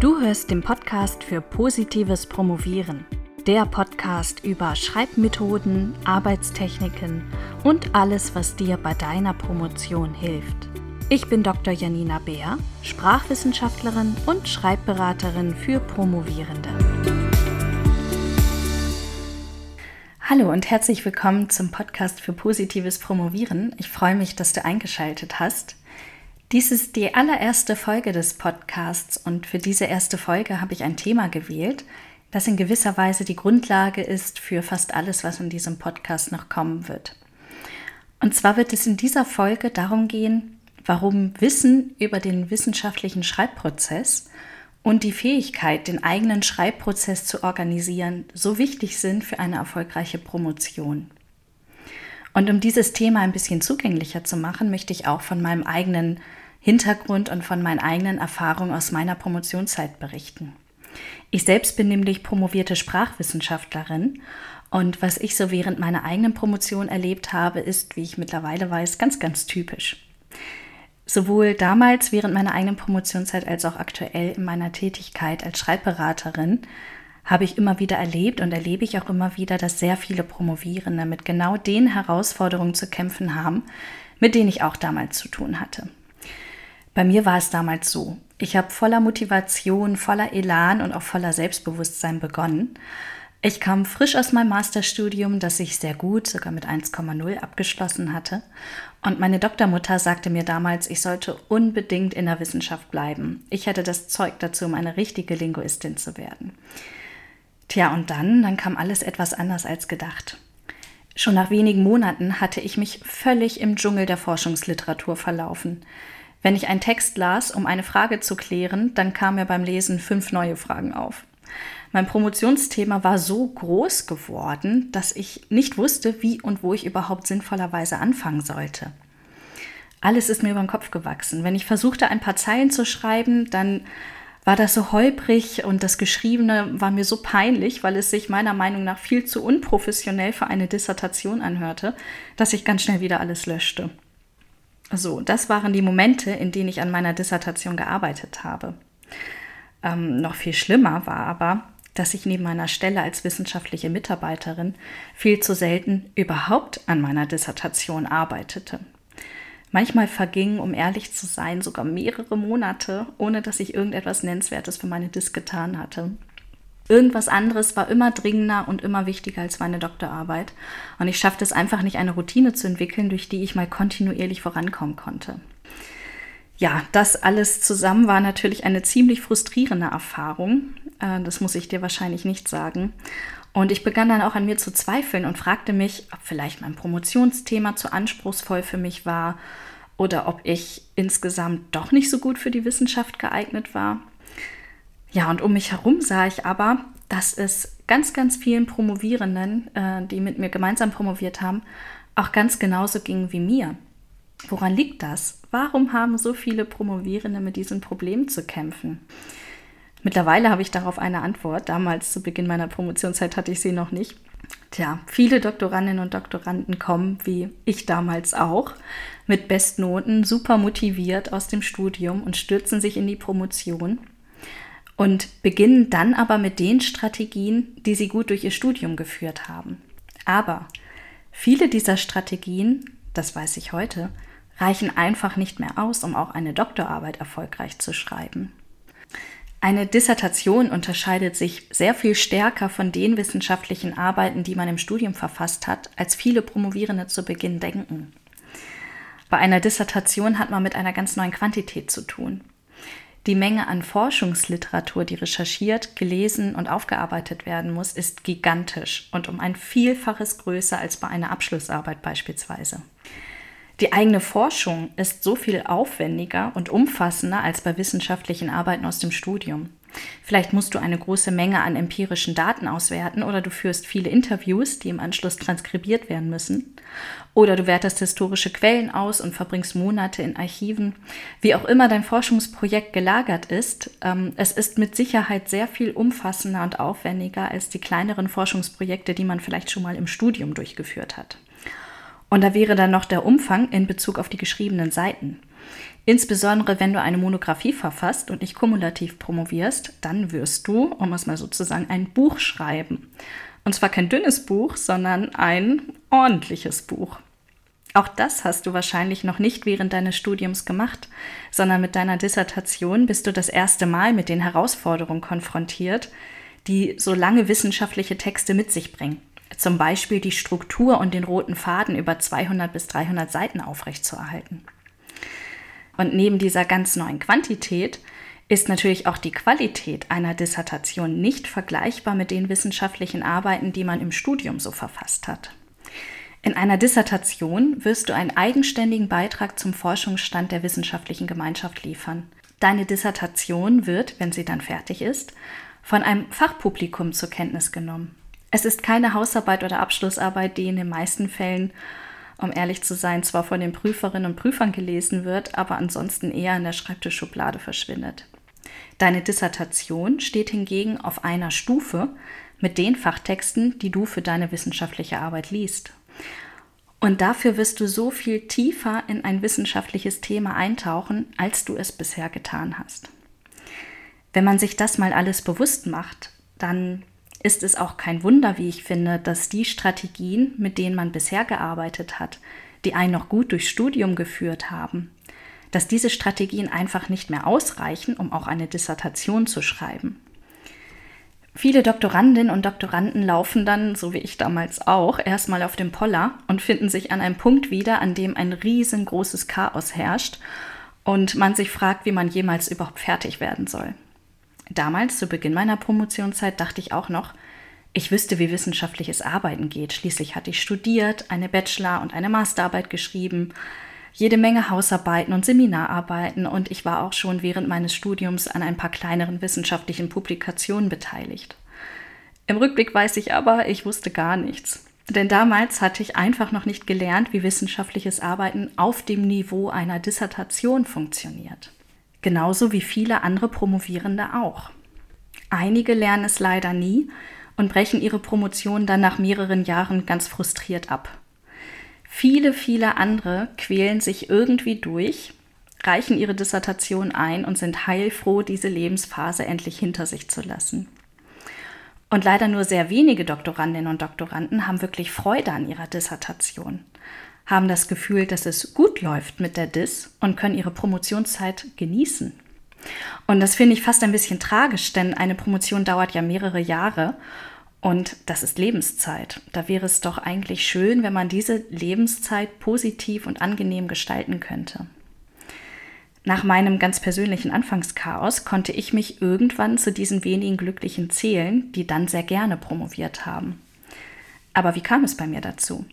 Du hörst den Podcast für positives Promovieren. Der Podcast über Schreibmethoden, Arbeitstechniken und alles, was dir bei deiner Promotion hilft. Ich bin Dr. Janina Beer, Sprachwissenschaftlerin und Schreibberaterin für Promovierende. Hallo und herzlich willkommen zum Podcast für positives Promovieren. Ich freue mich, dass du eingeschaltet hast. Dies ist die allererste Folge des Podcasts und für diese erste Folge habe ich ein Thema gewählt, das in gewisser Weise die Grundlage ist für fast alles, was in diesem Podcast noch kommen wird. Und zwar wird es in dieser Folge darum gehen, warum Wissen über den wissenschaftlichen Schreibprozess und die Fähigkeit, den eigenen Schreibprozess zu organisieren, so wichtig sind für eine erfolgreiche Promotion. Und um dieses Thema ein bisschen zugänglicher zu machen, möchte ich auch von meinem eigenen Hintergrund und von meinen eigenen Erfahrungen aus meiner Promotionszeit berichten. Ich selbst bin nämlich promovierte Sprachwissenschaftlerin und was ich so während meiner eigenen Promotion erlebt habe, ist, wie ich mittlerweile weiß, ganz, ganz typisch. Sowohl damals während meiner eigenen Promotionszeit als auch aktuell in meiner Tätigkeit als Schreibberaterin habe ich immer wieder erlebt und erlebe ich auch immer wieder, dass sehr viele Promovierende mit genau den Herausforderungen zu kämpfen haben, mit denen ich auch damals zu tun hatte. Bei mir war es damals so. Ich habe voller Motivation, voller Elan und auch voller Selbstbewusstsein begonnen. Ich kam frisch aus meinem Masterstudium, das ich sehr gut, sogar mit 1,0 abgeschlossen hatte. Und meine Doktormutter sagte mir damals, ich sollte unbedingt in der Wissenschaft bleiben. Ich hätte das Zeug dazu, um eine richtige Linguistin zu werden. Tja, und dann, dann kam alles etwas anders als gedacht. Schon nach wenigen Monaten hatte ich mich völlig im Dschungel der Forschungsliteratur verlaufen. Wenn ich einen Text las, um eine Frage zu klären, dann kamen mir beim Lesen fünf neue Fragen auf. Mein Promotionsthema war so groß geworden, dass ich nicht wusste, wie und wo ich überhaupt sinnvollerweise anfangen sollte. Alles ist mir über den Kopf gewachsen. Wenn ich versuchte, ein paar Zeilen zu schreiben, dann war das so holprig und das Geschriebene war mir so peinlich, weil es sich meiner Meinung nach viel zu unprofessionell für eine Dissertation anhörte, dass ich ganz schnell wieder alles löschte. So, das waren die Momente, in denen ich an meiner Dissertation gearbeitet habe. Ähm, noch viel schlimmer war aber, dass ich neben meiner Stelle als wissenschaftliche Mitarbeiterin viel zu selten überhaupt an meiner Dissertation arbeitete. Manchmal vergingen, um ehrlich zu sein, sogar mehrere Monate, ohne dass ich irgendetwas Nennenswertes für meine Dis getan hatte. Irgendwas anderes war immer dringender und immer wichtiger als meine Doktorarbeit. Und ich schaffte es einfach nicht, eine Routine zu entwickeln, durch die ich mal kontinuierlich vorankommen konnte. Ja, das alles zusammen war natürlich eine ziemlich frustrierende Erfahrung. Äh, das muss ich dir wahrscheinlich nicht sagen. Und ich begann dann auch an mir zu zweifeln und fragte mich, ob vielleicht mein Promotionsthema zu anspruchsvoll für mich war oder ob ich insgesamt doch nicht so gut für die Wissenschaft geeignet war. Ja, und um mich herum sah ich aber, dass es ganz, ganz vielen Promovierenden, äh, die mit mir gemeinsam promoviert haben, auch ganz genauso ging wie mir. Woran liegt das? Warum haben so viele Promovierende mit diesem Problem zu kämpfen? Mittlerweile habe ich darauf eine Antwort. Damals zu Beginn meiner Promotionszeit hatte ich sie noch nicht. Tja, viele Doktorandinnen und Doktoranden kommen, wie ich damals auch, mit Bestnoten, super motiviert aus dem Studium und stürzen sich in die Promotion und beginnen dann aber mit den Strategien, die sie gut durch ihr Studium geführt haben. Aber viele dieser Strategien, das weiß ich heute, reichen einfach nicht mehr aus, um auch eine Doktorarbeit erfolgreich zu schreiben. Eine Dissertation unterscheidet sich sehr viel stärker von den wissenschaftlichen Arbeiten, die man im Studium verfasst hat, als viele Promovierende zu Beginn denken. Bei einer Dissertation hat man mit einer ganz neuen Quantität zu tun. Die Menge an Forschungsliteratur, die recherchiert, gelesen und aufgearbeitet werden muss, ist gigantisch und um ein Vielfaches größer als bei einer Abschlussarbeit beispielsweise. Die eigene Forschung ist so viel aufwendiger und umfassender als bei wissenschaftlichen Arbeiten aus dem Studium. Vielleicht musst du eine große Menge an empirischen Daten auswerten oder du führst viele Interviews, die im Anschluss transkribiert werden müssen. Oder du wertest historische Quellen aus und verbringst Monate in Archiven. Wie auch immer dein Forschungsprojekt gelagert ist, ähm, es ist mit Sicherheit sehr viel umfassender und aufwendiger als die kleineren Forschungsprojekte, die man vielleicht schon mal im Studium durchgeführt hat. Und da wäre dann noch der Umfang in Bezug auf die geschriebenen Seiten. Insbesondere wenn du eine Monographie verfasst und nicht kumulativ promovierst, dann wirst du, um es mal so zu sagen, ein Buch schreiben. Und zwar kein dünnes Buch, sondern ein ordentliches Buch. Auch das hast du wahrscheinlich noch nicht während deines Studiums gemacht, sondern mit deiner Dissertation bist du das erste Mal mit den Herausforderungen konfrontiert, die so lange wissenschaftliche Texte mit sich bringen. Zum Beispiel die Struktur und den roten Faden über 200 bis 300 Seiten aufrechtzuerhalten. Und neben dieser ganz neuen Quantität ist natürlich auch die Qualität einer Dissertation nicht vergleichbar mit den wissenschaftlichen Arbeiten, die man im Studium so verfasst hat. In einer Dissertation wirst du einen eigenständigen Beitrag zum Forschungsstand der wissenschaftlichen Gemeinschaft liefern. Deine Dissertation wird, wenn sie dann fertig ist, von einem Fachpublikum zur Kenntnis genommen. Es ist keine Hausarbeit oder Abschlussarbeit, die in den meisten Fällen, um ehrlich zu sein, zwar von den Prüferinnen und Prüfern gelesen wird, aber ansonsten eher in der Schreibtischschublade verschwindet. Deine Dissertation steht hingegen auf einer Stufe mit den Fachtexten, die du für deine wissenschaftliche Arbeit liest. Und dafür wirst du so viel tiefer in ein wissenschaftliches Thema eintauchen, als du es bisher getan hast. Wenn man sich das mal alles bewusst macht, dann ist es auch kein Wunder, wie ich finde, dass die Strategien, mit denen man bisher gearbeitet hat, die einen noch gut durchs Studium geführt haben, dass diese Strategien einfach nicht mehr ausreichen, um auch eine Dissertation zu schreiben. Viele Doktorandinnen und Doktoranden laufen dann, so wie ich damals auch, erstmal auf dem Poller und finden sich an einem Punkt wieder, an dem ein riesengroßes Chaos herrscht und man sich fragt, wie man jemals überhaupt fertig werden soll. Damals, zu Beginn meiner Promotionszeit, dachte ich auch noch, ich wüsste, wie wissenschaftliches Arbeiten geht. Schließlich hatte ich studiert, eine Bachelor- und eine Masterarbeit geschrieben, jede Menge Hausarbeiten und Seminararbeiten und ich war auch schon während meines Studiums an ein paar kleineren wissenschaftlichen Publikationen beteiligt. Im Rückblick weiß ich aber, ich wusste gar nichts. Denn damals hatte ich einfach noch nicht gelernt, wie wissenschaftliches Arbeiten auf dem Niveau einer Dissertation funktioniert. Genauso wie viele andere Promovierende auch. Einige lernen es leider nie und brechen ihre Promotion dann nach mehreren Jahren ganz frustriert ab. Viele, viele andere quälen sich irgendwie durch, reichen ihre Dissertation ein und sind heilfroh, diese Lebensphase endlich hinter sich zu lassen. Und leider nur sehr wenige Doktorandinnen und Doktoranden haben wirklich Freude an ihrer Dissertation, haben das Gefühl, dass es gut läuft mit der Dis und können ihre Promotionszeit genießen. Und das finde ich fast ein bisschen tragisch, denn eine Promotion dauert ja mehrere Jahre und das ist Lebenszeit. Da wäre es doch eigentlich schön, wenn man diese Lebenszeit positiv und angenehm gestalten könnte. Nach meinem ganz persönlichen Anfangschaos konnte ich mich irgendwann zu diesen wenigen Glücklichen zählen, die dann sehr gerne promoviert haben. Aber wie kam es bei mir dazu?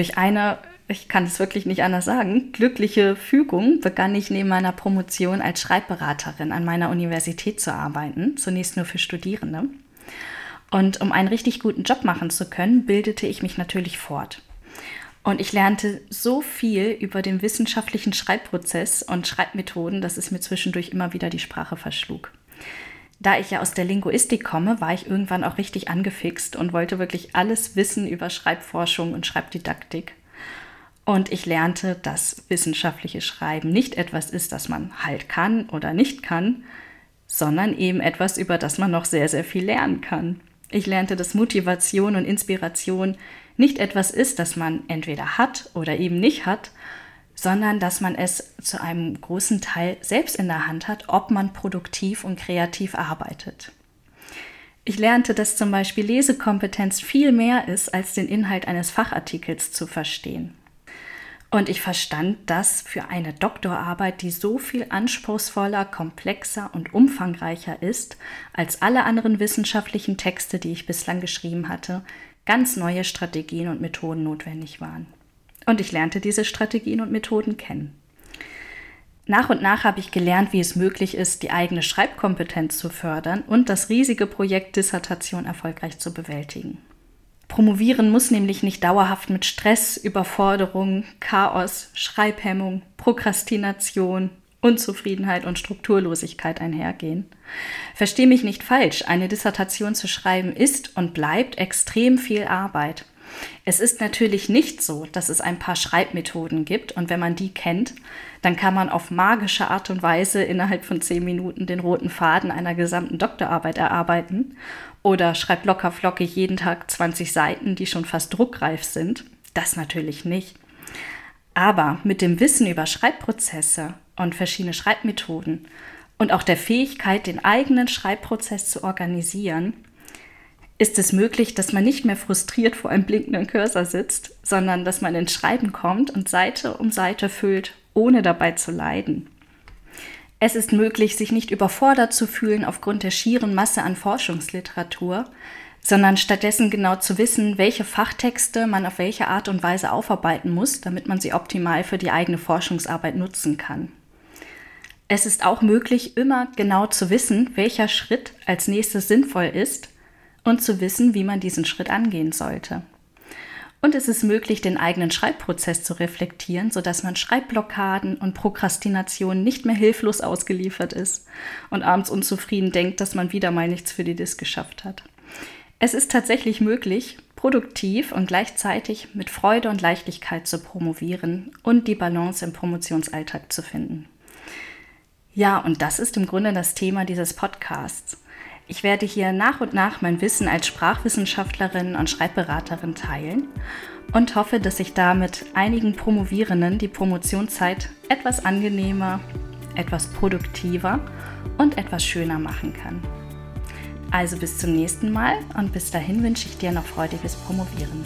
Durch eine, ich kann es wirklich nicht anders sagen, glückliche Fügung begann ich neben meiner Promotion als Schreibberaterin an meiner Universität zu arbeiten, zunächst nur für Studierende. Und um einen richtig guten Job machen zu können, bildete ich mich natürlich fort. Und ich lernte so viel über den wissenschaftlichen Schreibprozess und Schreibmethoden, dass es mir zwischendurch immer wieder die Sprache verschlug. Da ich ja aus der Linguistik komme, war ich irgendwann auch richtig angefixt und wollte wirklich alles wissen über Schreibforschung und Schreibdidaktik. Und ich lernte, dass wissenschaftliches Schreiben nicht etwas ist, das man halt kann oder nicht kann, sondern eben etwas, über das man noch sehr, sehr viel lernen kann. Ich lernte, dass Motivation und Inspiration nicht etwas ist, das man entweder hat oder eben nicht hat, sondern dass man es zu einem großen Teil selbst in der Hand hat, ob man produktiv und kreativ arbeitet. Ich lernte, dass zum Beispiel Lesekompetenz viel mehr ist, als den Inhalt eines Fachartikels zu verstehen. Und ich verstand, dass für eine Doktorarbeit, die so viel anspruchsvoller, komplexer und umfangreicher ist als alle anderen wissenschaftlichen Texte, die ich bislang geschrieben hatte, ganz neue Strategien und Methoden notwendig waren. Und ich lernte diese Strategien und Methoden kennen. Nach und nach habe ich gelernt, wie es möglich ist, die eigene Schreibkompetenz zu fördern und das riesige Projekt Dissertation erfolgreich zu bewältigen. Promovieren muss nämlich nicht dauerhaft mit Stress, Überforderung, Chaos, Schreibhemmung, Prokrastination, Unzufriedenheit und Strukturlosigkeit einhergehen. Versteh mich nicht falsch, eine Dissertation zu schreiben ist und bleibt extrem viel Arbeit. Es ist natürlich nicht so, dass es ein paar Schreibmethoden gibt und wenn man die kennt, dann kann man auf magische Art und Weise innerhalb von zehn Minuten den roten Faden einer gesamten Doktorarbeit erarbeiten oder schreibt locker flockig jeden Tag 20 Seiten, die schon fast druckreif sind. Das natürlich nicht. Aber mit dem Wissen über Schreibprozesse und verschiedene Schreibmethoden und auch der Fähigkeit, den eigenen Schreibprozess zu organisieren, ist es möglich, dass man nicht mehr frustriert vor einem blinkenden Cursor sitzt, sondern dass man ins Schreiben kommt und Seite um Seite füllt, ohne dabei zu leiden. Es ist möglich, sich nicht überfordert zu fühlen aufgrund der schieren Masse an Forschungsliteratur, sondern stattdessen genau zu wissen, welche Fachtexte man auf welche Art und Weise aufarbeiten muss, damit man sie optimal für die eigene Forschungsarbeit nutzen kann. Es ist auch möglich, immer genau zu wissen, welcher Schritt als nächstes sinnvoll ist und zu wissen, wie man diesen Schritt angehen sollte. Und es ist möglich, den eigenen Schreibprozess zu reflektieren, sodass man Schreibblockaden und Prokrastination nicht mehr hilflos ausgeliefert ist und abends unzufrieden denkt, dass man wieder mal nichts für die Disk geschafft hat. Es ist tatsächlich möglich, produktiv und gleichzeitig mit Freude und Leichtigkeit zu promovieren und die Balance im Promotionsalltag zu finden. Ja, und das ist im Grunde das Thema dieses Podcasts. Ich werde hier nach und nach mein Wissen als Sprachwissenschaftlerin und Schreibberaterin teilen und hoffe, dass ich damit einigen Promovierenden die Promotionszeit etwas angenehmer, etwas produktiver und etwas schöner machen kann. Also bis zum nächsten Mal und bis dahin wünsche ich dir noch freudiges Promovieren.